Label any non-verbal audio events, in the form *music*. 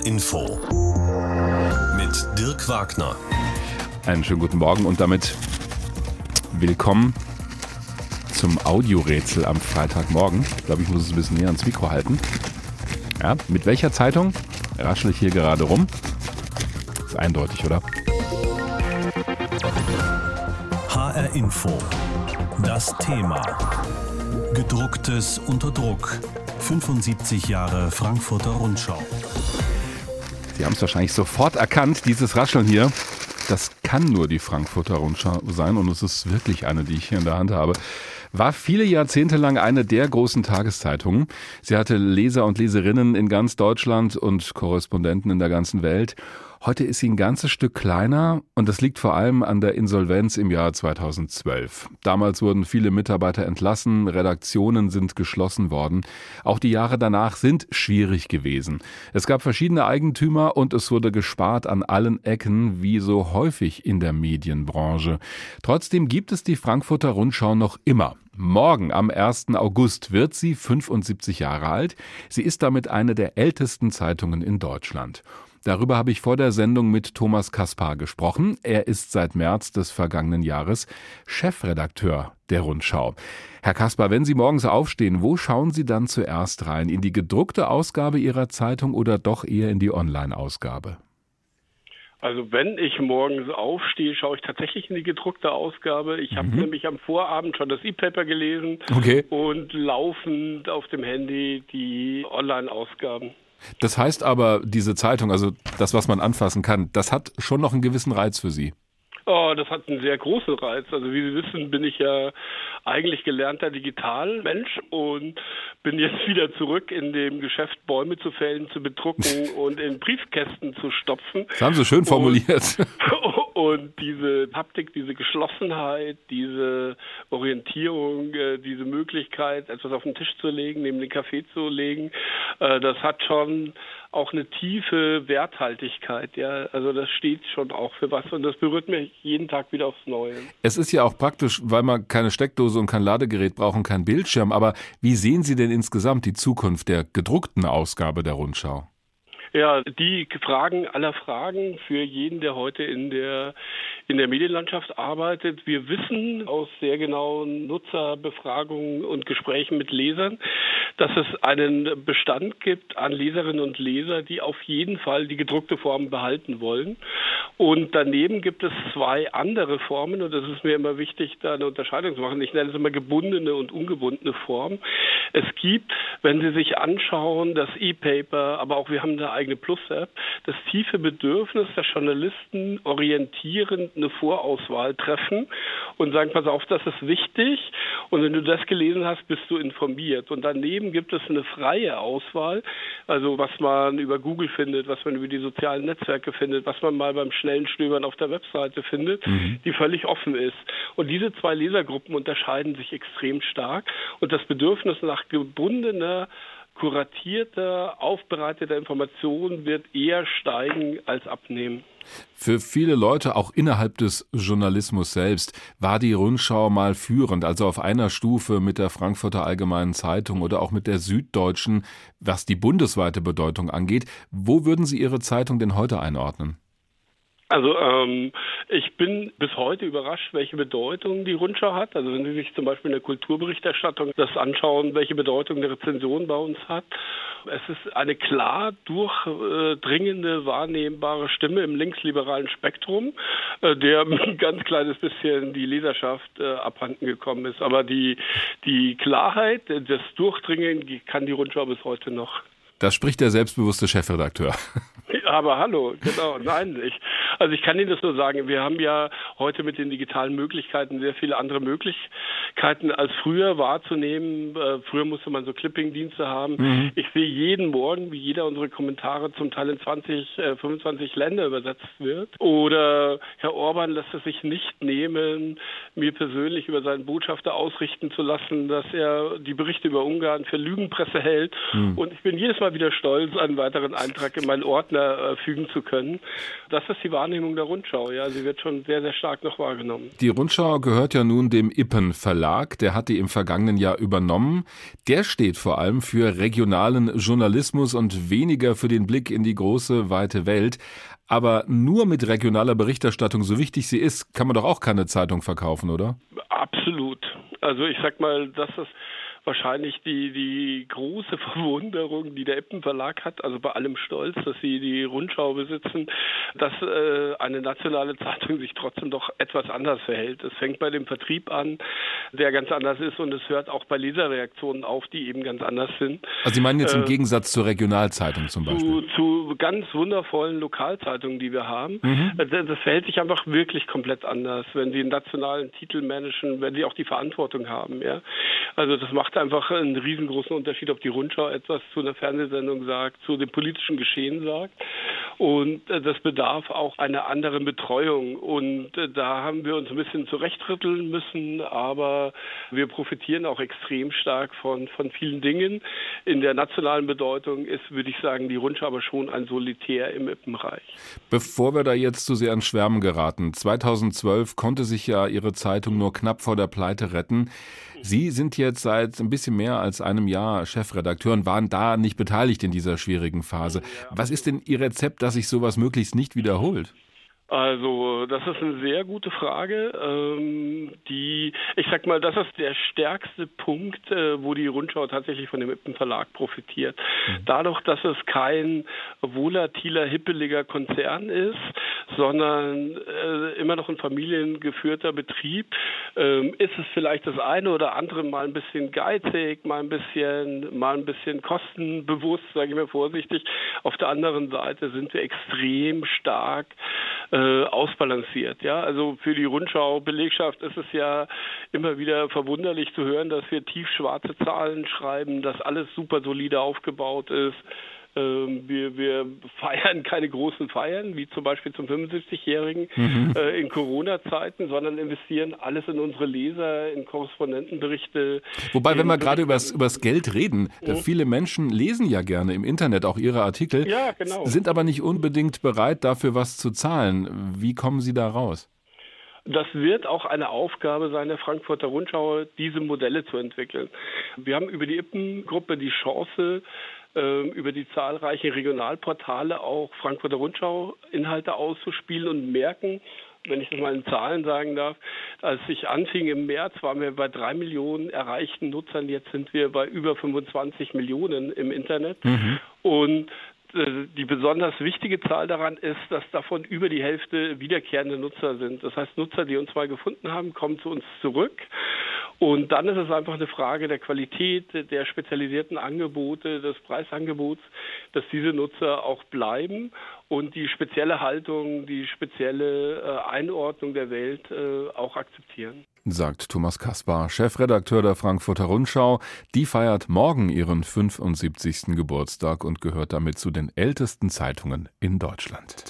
HR Info mit Dirk Wagner. Einen schönen guten Morgen und damit willkommen zum Audiorätsel am Freitagmorgen. Ich glaube, ich muss es ein bisschen näher ans Mikro halten. Ja, mit welcher Zeitung raschel ich hier gerade rum? Ist eindeutig, oder? HR Info. Das Thema. Gedrucktes unter Druck. 75 Jahre Frankfurter Rundschau. Sie haben es wahrscheinlich sofort erkannt, dieses Rascheln hier. Das kann nur die Frankfurter Rundschau sein und es ist wirklich eine, die ich hier in der Hand habe. War viele Jahrzehnte lang eine der großen Tageszeitungen. Sie hatte Leser und Leserinnen in ganz Deutschland und Korrespondenten in der ganzen Welt. Heute ist sie ein ganzes Stück kleiner und das liegt vor allem an der Insolvenz im Jahr 2012. Damals wurden viele Mitarbeiter entlassen, Redaktionen sind geschlossen worden. Auch die Jahre danach sind schwierig gewesen. Es gab verschiedene Eigentümer und es wurde gespart an allen Ecken, wie so häufig in der Medienbranche. Trotzdem gibt es die Frankfurter Rundschau noch immer. Morgen am 1. August wird sie 75 Jahre alt. Sie ist damit eine der ältesten Zeitungen in Deutschland. Darüber habe ich vor der Sendung mit Thomas Kaspar gesprochen. Er ist seit März des vergangenen Jahres Chefredakteur der Rundschau. Herr Kaspar, wenn Sie morgens aufstehen, wo schauen Sie dann zuerst rein? In die gedruckte Ausgabe Ihrer Zeitung oder doch eher in die Online-Ausgabe? Also wenn ich morgens aufstehe, schaue ich tatsächlich in die gedruckte Ausgabe. Ich habe Mhm. nämlich am Vorabend schon das E-Paper gelesen Okay. und laufend auf dem Handy die Online-Ausgaben. Das heißt aber, diese Zeitung, also das, was man anfassen kann, das hat schon noch einen gewissen Reiz für Sie. Oh, das hat einen sehr großen Reiz. Also wie Sie wissen, bin ich ja eigentlich gelernter Digitalmensch und bin jetzt *laughs* wieder zurück in dem Geschäft, Bäume zu fällen, zu bedrucken *laughs* und in Briefkästen zu stopfen. Das haben Sie schön formuliert. *laughs* Und diese Haptik, diese Geschlossenheit, diese Orientierung, äh, diese Möglichkeit, etwas auf den Tisch zu legen, neben den Kaffee zu legen, äh, das hat schon auch eine tiefe Werthaltigkeit. Ja, also das steht schon auch für was und das berührt mich jeden Tag wieder aufs Neue. Es ist ja auch praktisch, weil man keine Steckdose und kein Ladegerät braucht und kein Bildschirm. Aber wie sehen Sie denn insgesamt die Zukunft der gedruckten Ausgabe der Rundschau? Ja, die Fragen aller Fragen für jeden, der heute in der in der Medienlandschaft arbeitet. Wir wissen aus sehr genauen Nutzerbefragungen und Gesprächen mit Lesern, dass es einen Bestand gibt an Leserinnen und Leser, die auf jeden Fall die gedruckte Form behalten wollen. Und daneben gibt es zwei andere Formen, und das ist mir immer wichtig, da eine Unterscheidung zu machen. Ich nenne es immer gebundene und ungebundene Form. Es gibt, wenn Sie sich anschauen, das E-Paper, aber auch wir haben eine eigene Plus-App, das tiefe Bedürfnis der Journalisten orientierend eine Vorauswahl treffen und sagen, pass auf, das ist wichtig und wenn du das gelesen hast, bist du informiert. Und daneben gibt es eine freie Auswahl, also was man über Google findet, was man über die sozialen Netzwerke findet, was man mal beim schnellen Stöbern auf der Webseite findet, die völlig offen ist. Und diese zwei Lesergruppen unterscheiden sich extrem stark und das Bedürfnis nach gebundener kuratierter, aufbereiteter Information wird eher steigen als abnehmen. Für viele Leute, auch innerhalb des Journalismus selbst, war die Rundschau mal führend, also auf einer Stufe mit der Frankfurter Allgemeinen Zeitung oder auch mit der Süddeutschen, was die bundesweite Bedeutung angeht. Wo würden Sie Ihre Zeitung denn heute einordnen? Also ähm, ich bin bis heute überrascht, welche Bedeutung die Rundschau hat. Also wenn Sie sich zum Beispiel in der Kulturberichterstattung das anschauen, welche Bedeutung eine Rezension bei uns hat. Es ist eine klar durchdringende, wahrnehmbare Stimme im linksliberalen Spektrum, äh, der *laughs* ein ganz kleines bisschen die Leserschaft äh, abhanden gekommen ist. Aber die, die Klarheit, das Durchdringen kann die Rundschau bis heute noch. Das spricht der selbstbewusste Chefredakteur. *laughs* Aber hallo, genau, nein, ich, also ich kann Ihnen das nur sagen, wir haben ja heute mit den digitalen Möglichkeiten sehr viele andere Möglichkeiten als früher wahrzunehmen. Äh, früher musste man so Clipping-Dienste haben. Mhm. Ich sehe jeden Morgen, wie jeder unserer Kommentare zum Teil in 20, äh, 25 Länder übersetzt wird. Oder Herr Orban lässt es sich nicht nehmen, mir persönlich über seinen Botschafter ausrichten zu lassen, dass er die Berichte über Ungarn für Lügenpresse hält. Und ich bin jedes Mal wieder stolz, einen weiteren Eintrag in meinen Ordner äh, fügen zu können. Das ist die Wahrnehmung der Rundschau. Ja, sie wird schon sehr, sehr stark noch wahrgenommen. Die Rundschau gehört ja nun dem Ippen Verlag. Verlag, der hat die im vergangenen Jahr übernommen. Der steht vor allem für regionalen Journalismus und weniger für den Blick in die große, weite Welt. Aber nur mit regionaler Berichterstattung, so wichtig sie ist, kann man doch auch keine Zeitung verkaufen, oder? Absolut. Also ich sag mal, dass das wahrscheinlich die, die große *laughs* Verwunderung, die der Eppen Verlag hat, also bei allem Stolz, dass sie die Rundschau besitzen, dass äh, eine nationale Zeitung sich trotzdem doch etwas anders verhält. Es fängt bei dem Vertrieb an, der ganz anders ist und es hört auch bei Leserreaktionen auf, die eben ganz anders sind. Also Sie meinen jetzt im äh, Gegensatz zur Regionalzeitung zum Beispiel? Zu, zu ganz wundervollen Lokalzeitungen, die wir haben. Mhm. Das, das verhält sich einfach wirklich komplett anders, wenn sie einen nationalen Titel managen, wenn sie auch die Verantwortung haben. Ja? Also das macht einfach einen riesengroßen Unterschied, ob die Rundschau etwas zu einer Fernsehsendung sagt, zu dem politischen Geschehen sagt. Und äh, das bedarf auch einer anderen Betreuung. Und äh, da haben wir uns ein bisschen zurechtrütteln müssen, aber wir profitieren auch extrem stark von, von vielen Dingen. In der nationalen Bedeutung ist, würde ich sagen, die Rundschau aber schon ein Solitär im Ippenreich. Bevor wir da jetzt zu sehr an Schwärmen geraten, 2012 konnte sich ja Ihre Zeitung nur knapp vor der Pleite retten. Sie sind jetzt seit ein bisschen mehr als einem Jahr Chefredakteur und waren da nicht beteiligt in dieser schwierigen Phase. Was ist denn Ihr Rezept, dass sich sowas möglichst nicht wiederholt? Also, das ist eine sehr gute Frage. Ähm, die, ich sag mal, das ist der stärkste Punkt, äh, wo die Rundschau tatsächlich von dem Ippen Verlag profitiert. Mhm. Dadurch, dass es kein volatiler, hippeliger Konzern ist, sondern äh, immer noch ein familiengeführter Betrieb, ähm, ist es vielleicht das eine oder andere mal ein bisschen geizig, mal ein bisschen, mal ein bisschen kostenbewusst, sage ich mal vorsichtig. Auf der anderen Seite sind wir extrem stark äh, ausbalanciert. Ja, also für die Rundschau-Belegschaft ist es ja immer wieder verwunderlich zu hören, dass wir tiefschwarze Zahlen schreiben, dass alles super solide aufgebaut ist. Ähm, wir, wir feiern keine großen Feiern, wie zum Beispiel zum 75-Jährigen mhm. äh, in Corona-Zeiten, sondern investieren alles in unsere Leser, in Korrespondentenberichte. Wobei, wenn wir gerade über das Geld reden, mhm. viele Menschen lesen ja gerne im Internet auch ihre Artikel, ja, genau. sind aber nicht unbedingt bereit, dafür was zu zahlen. Wie kommen Sie da raus? Das wird auch eine Aufgabe sein der Frankfurter Rundschau, diese Modelle zu entwickeln. Wir haben über die Ippen-Gruppe die Chance, über die zahlreichen Regionalportale auch Frankfurter Rundschau Inhalte auszuspielen und merken, wenn ich das mal in Zahlen sagen darf, als ich anfing im März, waren wir bei drei Millionen erreichten Nutzern. Jetzt sind wir bei über 25 Millionen im Internet. Mhm. Und äh, die besonders wichtige Zahl daran ist, dass davon über die Hälfte wiederkehrende Nutzer sind. Das heißt, Nutzer, die uns mal gefunden haben, kommen zu uns zurück und dann ist es einfach eine Frage der Qualität, der spezialisierten Angebote, des Preisangebots, dass diese Nutzer auch bleiben und die spezielle Haltung, die spezielle äh, Einordnung der Welt äh, auch akzeptieren. Sagt Thomas Kaspar, Chefredakteur der Frankfurter Rundschau. Die feiert morgen ihren 75. Geburtstag und gehört damit zu den ältesten Zeitungen in Deutschland.